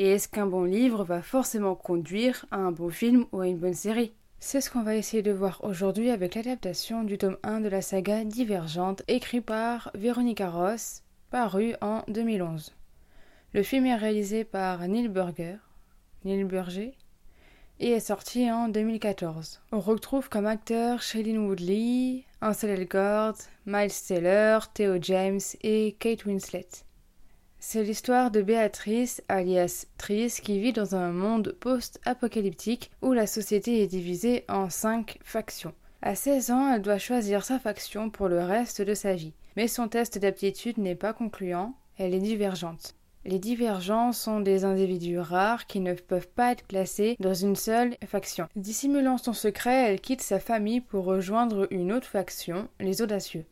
Et est-ce qu'un bon livre va forcément conduire à un bon film ou à une bonne série? C'est ce qu'on va essayer de voir aujourd'hui avec l'adaptation du tome 1 de la saga Divergente écrit par Véronica Ross paru en 2011. Le film est réalisé par Neil Burger, Neil Burger, et est sorti en 2014. On retrouve comme acteurs Shailene Woodley, Ansel Elgort, Miles Taylor, Theo James et Kate Winslet. C'est l'histoire de Béatrice, alias Tris, qui vit dans un monde post-apocalyptique où la société est divisée en cinq factions. À 16 ans, elle doit choisir sa faction pour le reste de sa vie. Mais son test d'aptitude n'est pas concluant, elle est divergente. Les divergents sont des individus rares qui ne peuvent pas être classés dans une seule faction. Dissimulant son secret, elle quitte sa famille pour rejoindre une autre faction, les audacieux.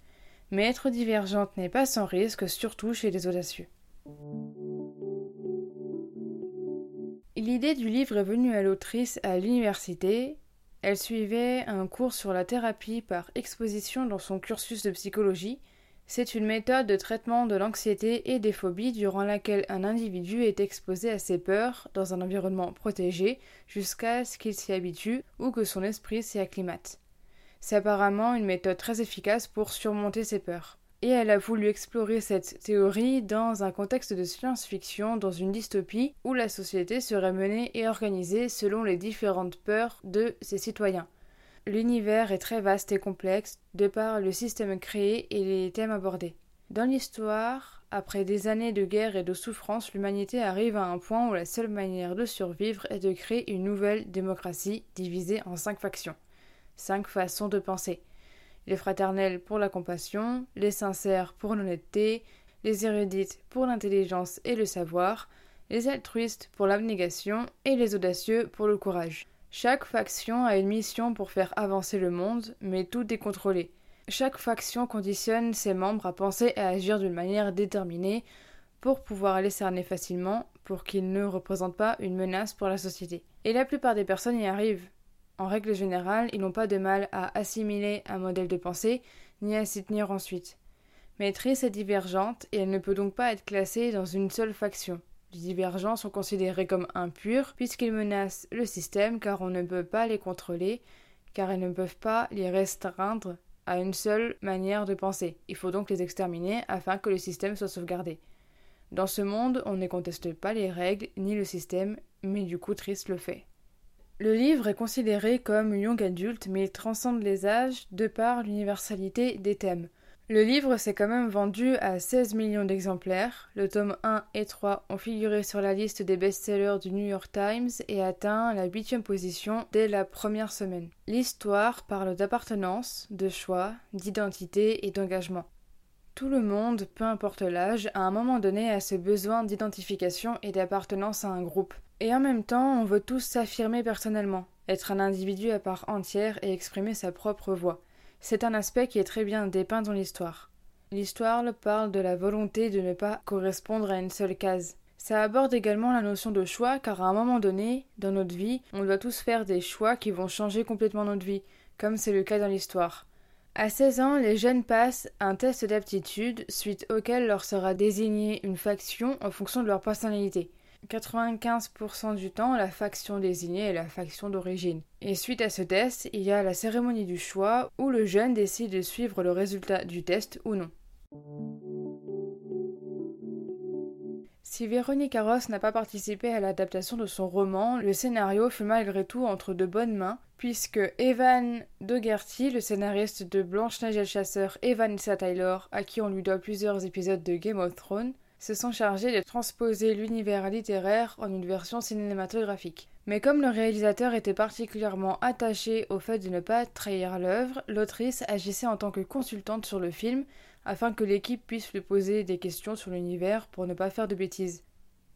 Mais être divergente n'est pas sans risque, surtout chez les audacieux. L'idée du livre est venue à l'autrice à l'université. Elle suivait un cours sur la thérapie par exposition dans son cursus de psychologie c'est une méthode de traitement de l'anxiété et des phobies durant laquelle un individu est exposé à ses peurs dans un environnement protégé jusqu'à ce qu'il s'y habitue ou que son esprit s'y acclimate. C'est apparemment une méthode très efficace pour surmonter ses peurs. Elle a voulu explorer cette théorie dans un contexte de science-fiction, dans une dystopie où la société serait menée et organisée selon les différentes peurs de ses citoyens. L'univers est très vaste et complexe de par le système créé et les thèmes abordés. Dans l'histoire, après des années de guerre et de souffrance, l'humanité arrive à un point où la seule manière de survivre est de créer une nouvelle démocratie divisée en cinq factions. Cinq façons de penser. Les fraternels pour la compassion, les sincères pour l'honnêteté, les érudites pour l'intelligence et le savoir, les altruistes pour l'abnégation et les audacieux pour le courage. Chaque faction a une mission pour faire avancer le monde, mais tout est contrôlé. Chaque faction conditionne ses membres à penser et à agir d'une manière déterminée pour pouvoir les cerner facilement, pour qu'ils ne représentent pas une menace pour la société. Et la plupart des personnes y arrivent. En règle générale, ils n'ont pas de mal à assimiler un modèle de pensée, ni à s'y tenir ensuite. Mais Triss est divergente et elle ne peut donc pas être classée dans une seule faction. Les divergents sont considérés comme impurs puisqu'ils menacent le système car on ne peut pas les contrôler, car elles ne peuvent pas les restreindre à une seule manière de penser. Il faut donc les exterminer afin que le système soit sauvegardé. Dans ce monde, on ne conteste pas les règles ni le système, mais du coup Triss le fait. Le livre est considéré comme young adulte, mais il transcende les âges de par l'universalité des thèmes. Le livre s'est quand même vendu à 16 millions d'exemplaires. Le tome 1 et 3 ont figuré sur la liste des best-sellers du New York Times et atteint la huitième position dès la première semaine. L'histoire parle d'appartenance, de choix, d'identité et d'engagement. Tout le monde, peu importe l'âge, à un moment donné a ce besoin d'identification et d'appartenance à un groupe. Et en même temps, on veut tous s'affirmer personnellement, être un individu à part entière et exprimer sa propre voix. C'est un aspect qui est très bien dépeint dans l'histoire. L'histoire parle de la volonté de ne pas correspondre à une seule case. Ça aborde également la notion de choix car à un moment donné, dans notre vie, on doit tous faire des choix qui vont changer complètement notre vie, comme c'est le cas dans l'histoire. À 16 ans, les jeunes passent un test d'aptitude suite auquel leur sera désignée une faction en fonction de leur personnalité. 95% du temps, la faction désignée est la faction d'origine. Et suite à ce test, il y a la cérémonie du choix où le jeune décide de suivre le résultat du test ou non. Si Véronique Ross n'a pas participé à l'adaptation de son roman, le scénario fut malgré tout entre de bonnes mains, puisque Evan Dougherty, le scénariste de Blanche-Neige et chasseur, et Vanessa Taylor, à qui on lui doit plusieurs épisodes de Game of Thrones, se sont chargés de transposer l'univers littéraire en une version cinématographique. Mais comme le réalisateur était particulièrement attaché au fait de ne pas trahir l'œuvre, l'autrice agissait en tant que consultante sur le film afin que l'équipe puisse lui poser des questions sur l'univers pour ne pas faire de bêtises.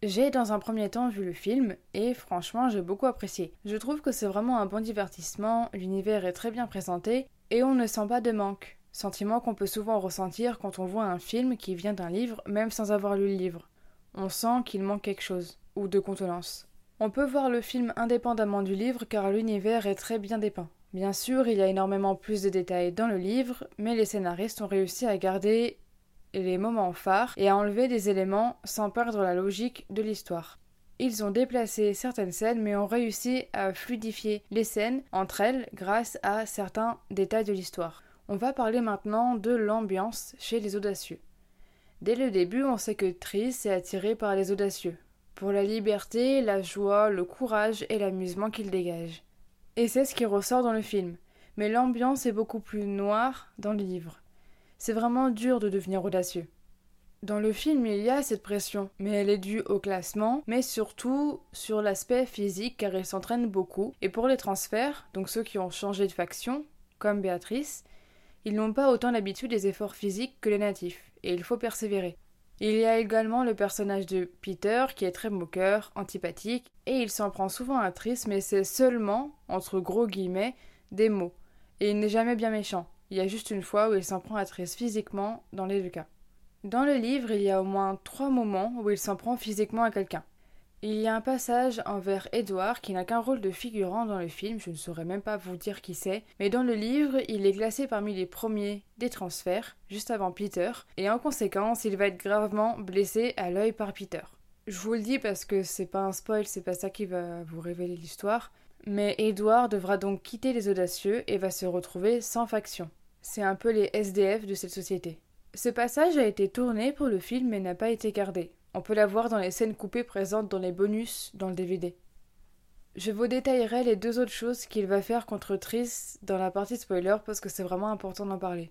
J'ai dans un premier temps vu le film et franchement j'ai beaucoup apprécié. Je trouve que c'est vraiment un bon divertissement, l'univers est très bien présenté et on ne sent pas de manque. Sentiment qu'on peut souvent ressentir quand on voit un film qui vient d'un livre même sans avoir lu le livre. On sent qu'il manque quelque chose, ou de contenance. On peut voir le film indépendamment du livre car l'univers est très bien dépeint. Bien sûr, il y a énormément plus de détails dans le livre, mais les scénaristes ont réussi à garder les moments phares et à enlever des éléments sans perdre la logique de l'histoire. Ils ont déplacé certaines scènes mais ont réussi à fluidifier les scènes entre elles grâce à certains détails de l'histoire. On va parler maintenant de l'ambiance chez les audacieux. Dès le début, on sait que Triss est attiré par les audacieux, pour la liberté, la joie, le courage et l'amusement qu'ils dégagent. Et c'est ce qui ressort dans le film. Mais l'ambiance est beaucoup plus noire dans le livre. C'est vraiment dur de devenir audacieux. Dans le film, il y a cette pression, mais elle est due au classement, mais surtout sur l'aspect physique car il s'entraîne beaucoup. Et pour les transferts, donc ceux qui ont changé de faction, comme Béatrice, ils n'ont pas autant l'habitude des efforts physiques que les natifs, et il faut persévérer. Il y a également le personnage de Peter qui est très moqueur, antipathique, et il s'en prend souvent à Triss, mais c'est seulement, entre gros guillemets, des mots, et il n'est jamais bien méchant. Il y a juste une fois où il s'en prend à Triss physiquement dans les deux cas. Dans le livre, il y a au moins trois moments où il s'en prend physiquement à quelqu'un. Il y a un passage envers Edward qui n'a qu'un rôle de figurant dans le film, je ne saurais même pas vous dire qui c'est, mais dans le livre, il est classé parmi les premiers des transferts, juste avant Peter, et en conséquence, il va être gravement blessé à l'œil par Peter. Je vous le dis parce que c'est pas un spoil, c'est pas ça qui va vous révéler l'histoire, mais Edward devra donc quitter les audacieux et va se retrouver sans faction. C'est un peu les SDF de cette société. Ce passage a été tourné pour le film mais n'a pas été gardé. On peut la voir dans les scènes coupées présentes dans les bonus dans le DVD. Je vous détaillerai les deux autres choses qu'il va faire contre Triss dans la partie spoiler parce que c'est vraiment important d'en parler.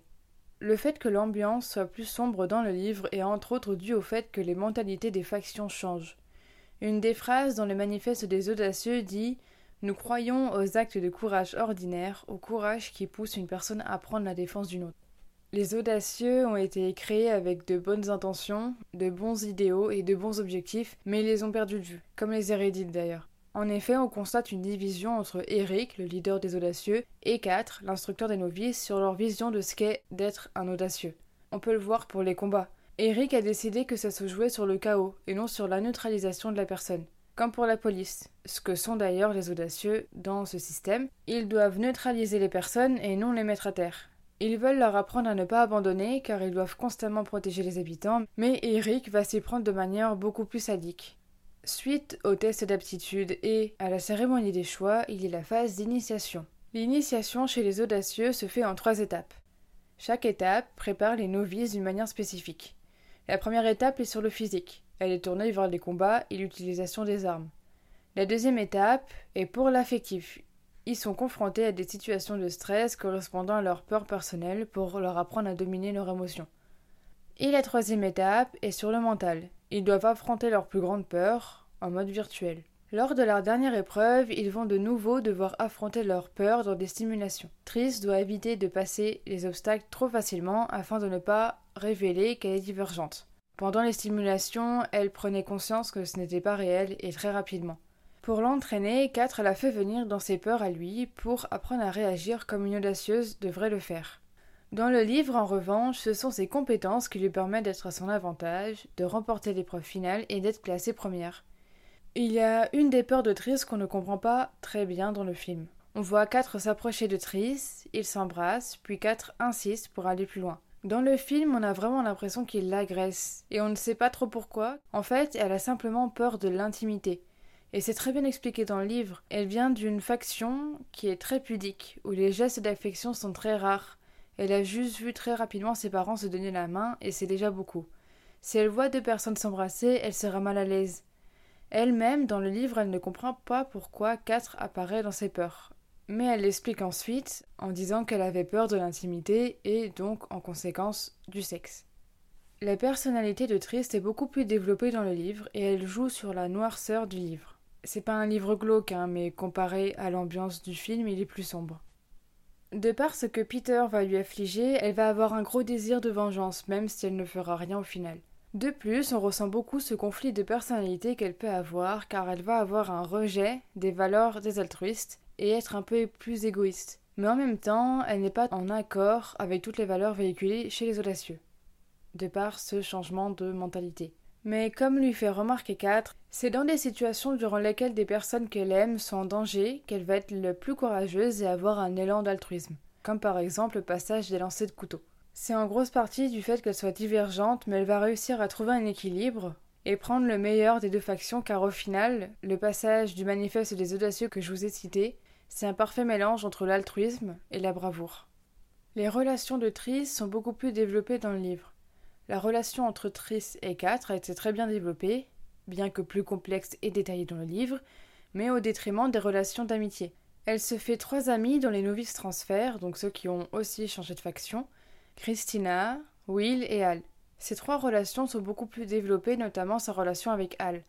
Le fait que l'ambiance soit plus sombre dans le livre est entre autres dû au fait que les mentalités des factions changent. Une des phrases dans le manifeste des audacieux dit Nous croyons aux actes de courage ordinaires, au courage qui pousse une personne à prendre la défense d'une autre. Les audacieux ont été créés avec de bonnes intentions, de bons idéaux et de bons objectifs, mais ils les ont perdus de vue, comme les Hérédites d'ailleurs. En effet, on constate une division entre Eric, le leader des audacieux, et 4, l'instructeur des novices, sur leur vision de ce qu'est d'être un audacieux. On peut le voir pour les combats. Eric a décidé que ça se jouait sur le chaos et non sur la neutralisation de la personne. Comme pour la police, ce que sont d'ailleurs les audacieux dans ce système, ils doivent neutraliser les personnes et non les mettre à terre. Ils veulent leur apprendre à ne pas abandonner car ils doivent constamment protéger les habitants, mais Eric va s'y prendre de manière beaucoup plus sadique. Suite au test d'aptitude et à la cérémonie des choix, il y a la phase d'initiation. L'initiation chez les audacieux se fait en trois étapes. Chaque étape prépare les novices d'une manière spécifique. La première étape est sur le physique. Elle est tournée vers les combats et l'utilisation des armes. La deuxième étape est pour l'affectif. Ils sont confrontés à des situations de stress correspondant à leur peur personnelle pour leur apprendre à dominer leurs émotions. Et la troisième étape est sur le mental. Ils doivent affronter leurs plus grandes peurs en mode virtuel. Lors de leur dernière épreuve, ils vont de nouveau devoir affronter leurs peurs dans des stimulations. Triss doit éviter de passer les obstacles trop facilement afin de ne pas révéler qu'elle est divergente. Pendant les stimulations, elle prenait conscience que ce n'était pas réel et très rapidement. Pour l'entraîner, 4 l'a fait venir dans ses peurs à lui pour apprendre à réagir comme une audacieuse devrait le faire. Dans le livre, en revanche, ce sont ses compétences qui lui permettent d'être à son avantage, de remporter l'épreuve finale et d'être classée première. Il y a une des peurs de Triss qu'on ne comprend pas très bien dans le film. On voit 4 s'approcher de Triss, ils s'embrassent, puis 4 insistent pour aller plus loin. Dans le film, on a vraiment l'impression qu'il l'agresse, et on ne sait pas trop pourquoi. En fait, elle a simplement peur de l'intimité. Et c'est très bien expliqué dans le livre. Elle vient d'une faction qui est très pudique, où les gestes d'affection sont très rares. Elle a juste vu très rapidement ses parents se donner la main, et c'est déjà beaucoup. Si elle voit deux personnes s'embrasser, elle sera mal à l'aise. Elle-même, dans le livre, elle ne comprend pas pourquoi quatre apparaît dans ses peurs. Mais elle l'explique ensuite en disant qu'elle avait peur de l'intimité et donc en conséquence du sexe. La personnalité de Trist est beaucoup plus développée dans le livre et elle joue sur la noirceur du livre. C'est pas un livre glauque, hein, mais comparé à l'ambiance du film, il est plus sombre. De par ce que Peter va lui affliger, elle va avoir un gros désir de vengeance, même si elle ne fera rien au final. De plus, on ressent beaucoup ce conflit de personnalité qu'elle peut avoir car elle va avoir un rejet des valeurs des altruistes et être un peu plus égoïste. Mais en même temps, elle n'est pas en accord avec toutes les valeurs véhiculées chez les audacieux, de par ce changement de mentalité. Mais comme lui fait remarquer 4, c'est dans des situations durant lesquelles des personnes qu'elle aime sont en danger qu'elle va être le plus courageuse et avoir un élan d'altruisme, comme par exemple le passage des lancers de couteau. C'est en grosse partie du fait qu'elle soit divergente, mais elle va réussir à trouver un équilibre et prendre le meilleur des deux factions car au final, le passage du manifeste des audacieux que je vous ai cité, c'est un parfait mélange entre l'altruisme et la bravoure. Les relations de Tris sont beaucoup plus développées dans le livre. La relation entre Tris et Quatre a été très bien développée, bien que plus complexe et détaillée dans le livre, mais au détriment des relations d'amitié. Elle se fait trois amis dans les novices transferts, donc ceux qui ont aussi changé de faction, Christina, Will et Al. Ces trois relations sont beaucoup plus développées, notamment sa relation avec Al.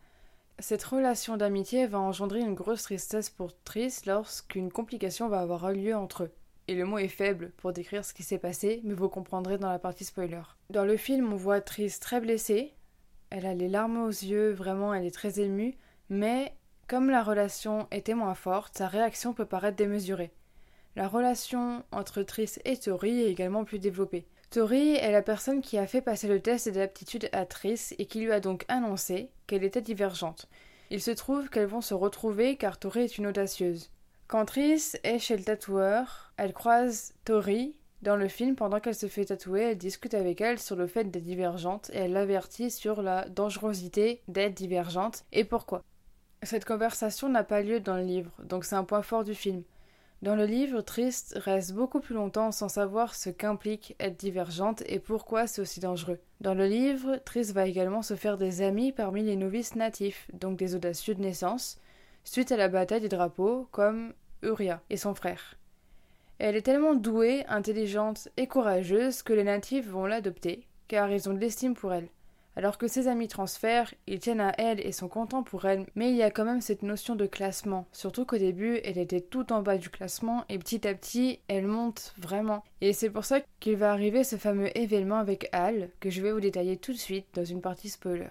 Cette relation d'amitié va engendrer une grosse tristesse pour Tris lorsqu'une complication va avoir lieu entre eux. Et le mot est faible pour décrire ce qui s'est passé, mais vous comprendrez dans la partie spoiler. Dans le film, on voit Tris très blessée. Elle a les larmes aux yeux, vraiment, elle est très émue, mais comme la relation était moins forte, sa réaction peut paraître démesurée. La relation entre Tris et Tori est également plus développée. Tori est la personne qui a fait passer le test d'aptitude à Tris et qui lui a donc annoncé qu'elle était divergente. Il se trouve qu'elles vont se retrouver car Tori est une audacieuse. Quand Tris est chez le tatoueur, elle croise Tori dans le film pendant qu'elle se fait tatouer, elle discute avec elle sur le fait d'être divergente et elle l'avertit sur la dangerosité d'être divergente et pourquoi. Cette conversation n'a pas lieu dans le livre, donc c'est un point fort du film. Dans le livre, Trist reste beaucoup plus longtemps sans savoir ce qu'implique être divergente et pourquoi c'est aussi dangereux. Dans le livre, Trist va également se faire des amis parmi les novices natifs, donc des audacieux de naissance, suite à la bataille des drapeaux, comme Uria et son frère. Elle est tellement douée, intelligente et courageuse que les natifs vont l'adopter, car ils ont de l'estime pour elle. Alors que ses amis transfèrent, ils tiennent à elle et sont contents pour elle, mais il y a quand même cette notion de classement, surtout qu'au début elle était tout en bas du classement et petit à petit elle monte vraiment. Et c'est pour ça qu'il va arriver ce fameux événement avec Al, que je vais vous détailler tout de suite dans une partie spoiler.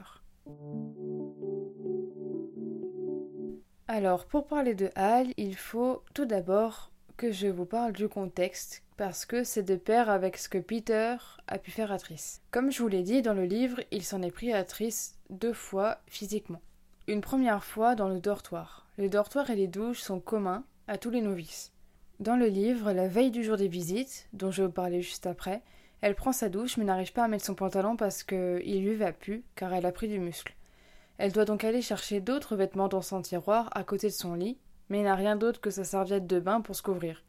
Alors pour parler de Al, il faut tout d'abord que je vous parle du contexte parce que c'est de pair avec ce que Peter a pu faire à Tris. Comme je vous l'ai dit dans le livre, il s'en est pris à Tris deux fois physiquement. Une première fois dans le dortoir. Les dortoirs et les douches sont communs à tous les novices. Dans le livre, la veille du jour des visites, dont je vous parler juste après, elle prend sa douche mais n'arrive pas à mettre son pantalon parce qu'il lui va plus car elle a pris du muscle. Elle doit donc aller chercher d'autres vêtements dans son tiroir à côté de son lit, mais n'a rien d'autre que sa serviette de bain pour se couvrir.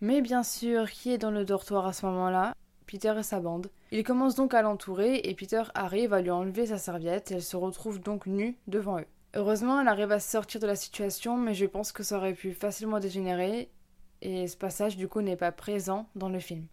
Mais bien sûr, qui est dans le dortoir à ce moment-là? Peter et sa bande. Il commence donc à l'entourer et Peter arrive à lui enlever sa serviette et elle se retrouve donc nue devant eux. Heureusement, elle arrive à sortir de la situation, mais je pense que ça aurait pu facilement dégénérer et ce passage du coup n'est pas présent dans le film.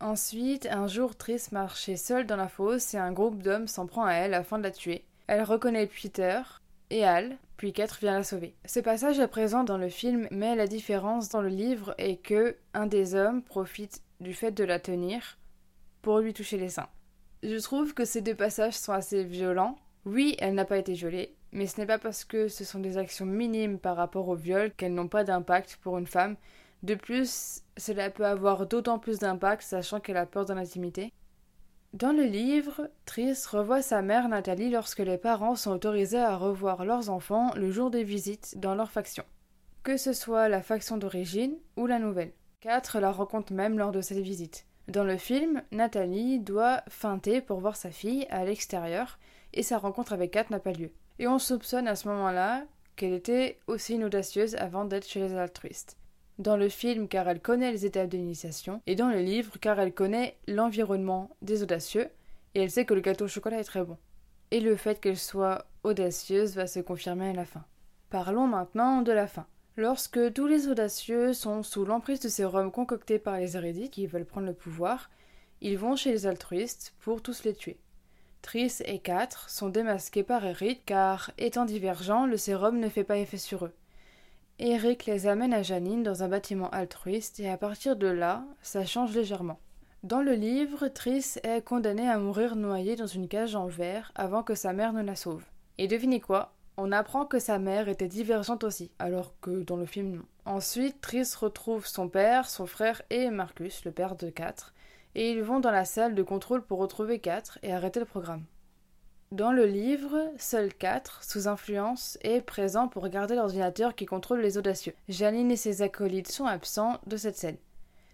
Ensuite, un jour, Triss marchait seule dans la fosse et un groupe d'hommes s'en prend à elle afin de la tuer. Elle reconnaît Peter et Al, puis Quatre vient la sauver. Ce passage est présent dans le film, mais la différence dans le livre est que un des hommes profite du fait de la tenir pour lui toucher les seins. Je trouve que ces deux passages sont assez violents. Oui, elle n'a pas été violée, mais ce n'est pas parce que ce sont des actions minimes par rapport au viol qu'elles n'ont pas d'impact pour une femme. De plus, cela peut avoir d'autant plus d'impact sachant qu'elle a peur de l'intimité. Dans le livre, Tris revoit sa mère Nathalie lorsque les parents sont autorisés à revoir leurs enfants le jour des visites dans leur faction, que ce soit la faction d'origine ou la nouvelle. Quatre la rencontre même lors de cette visite. Dans le film, Nathalie doit feinter pour voir sa fille à l'extérieur et sa rencontre avec Kat n'a pas lieu. Et on soupçonne à ce moment-là qu'elle était aussi une audacieuse avant d'être chez les altruistes dans le film car elle connaît les étapes d'initiation, et dans le livre car elle connaît l'environnement des audacieux, et elle sait que le gâteau au chocolat est très bon. Et le fait qu'elle soit audacieuse va se confirmer à la fin. Parlons maintenant de la fin. Lorsque tous les audacieux sont sous l'emprise de ces rhums concoctés par les hérédites qui veulent prendre le pouvoir, ils vont chez les altruistes pour tous les tuer. Tris et Quatre sont démasqués par Eric car, étant divergents, le sérum ne fait pas effet sur eux. Eric les amène à Janine dans un bâtiment altruiste et à partir de là, ça change légèrement. Dans le livre, Triss est condamnée à mourir noyée dans une cage en verre avant que sa mère ne la sauve. Et devinez quoi? On apprend que sa mère était divergente aussi, alors que dans le film non. Ensuite, Triss retrouve son père, son frère et Marcus, le père de 4, et ils vont dans la salle de contrôle pour retrouver 4 et arrêter le programme. Dans le livre, seul 4, sous influence, est présent pour regarder l'ordinateur qui contrôle les audacieux. Janine et ses acolytes sont absents de cette scène.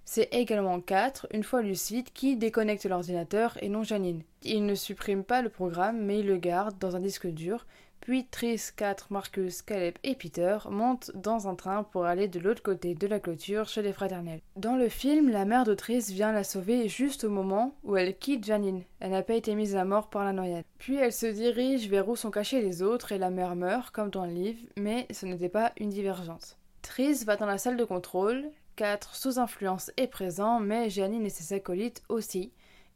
C'est également 4, une fois lucide, qui déconnecte l'ordinateur et non Janine. Il ne supprime pas le programme, mais il le garde dans un disque dur, puis Tris, 4, Marcus, Caleb et Peter montent dans un train pour aller de l'autre côté de la clôture chez les fraternels. Dans le film, la mère de Tris vient la sauver juste au moment où elle quitte Janine. Elle n'a pas été mise à mort par la noyade. Puis elle se dirige vers où sont cachés les autres et la mère meurt, comme dans le livre, mais ce n'était pas une divergence. Tris va dans la salle de contrôle, 4 sous influence est présent, mais Janine et ses acolytes aussi,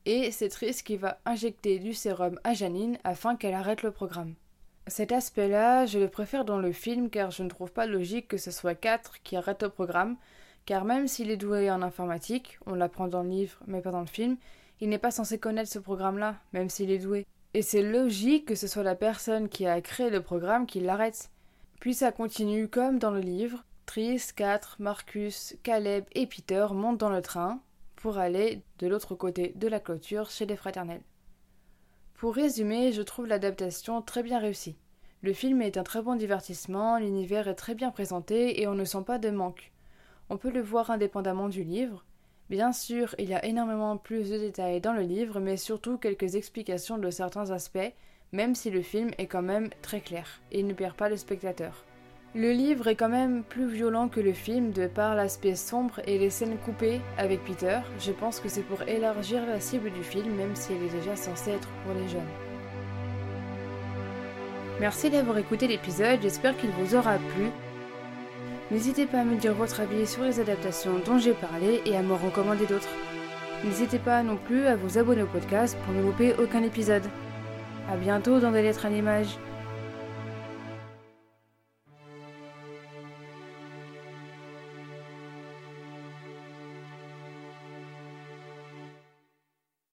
et c'est Tris qui va injecter du sérum à Janine afin qu'elle arrête le programme. Cet aspect-là, je le préfère dans le film car je ne trouve pas logique que ce soit 4 qui arrête le programme, car même s'il est doué en informatique, on l'apprend dans le livre mais pas dans le film, il n'est pas censé connaître ce programme-là, même s'il est doué. Et c'est logique que ce soit la personne qui a créé le programme qui l'arrête. Puis ça continue comme dans le livre. Tris, 4, Marcus, Caleb et Peter montent dans le train pour aller de l'autre côté de la clôture chez les fraternels. Pour résumer, je trouve l'adaptation très bien réussie. Le film est un très bon divertissement, l'univers est très bien présenté et on ne sent pas de manque. On peut le voir indépendamment du livre. Bien sûr, il y a énormément plus de détails dans le livre, mais surtout quelques explications de certains aspects, même si le film est quand même très clair et ne perd pas le spectateur. Le livre est quand même plus violent que le film de par l'aspect sombre et les scènes coupées avec Peter. Je pense que c'est pour élargir la cible du film, même si elle est déjà censée être pour les jeunes. Merci d'avoir écouté l'épisode, j'espère qu'il vous aura plu. N'hésitez pas à me dire votre avis sur les adaptations dont j'ai parlé et à me recommander d'autres. N'hésitez pas non plus à vous abonner au podcast pour ne louper aucun épisode. A bientôt dans des lettres à l'image.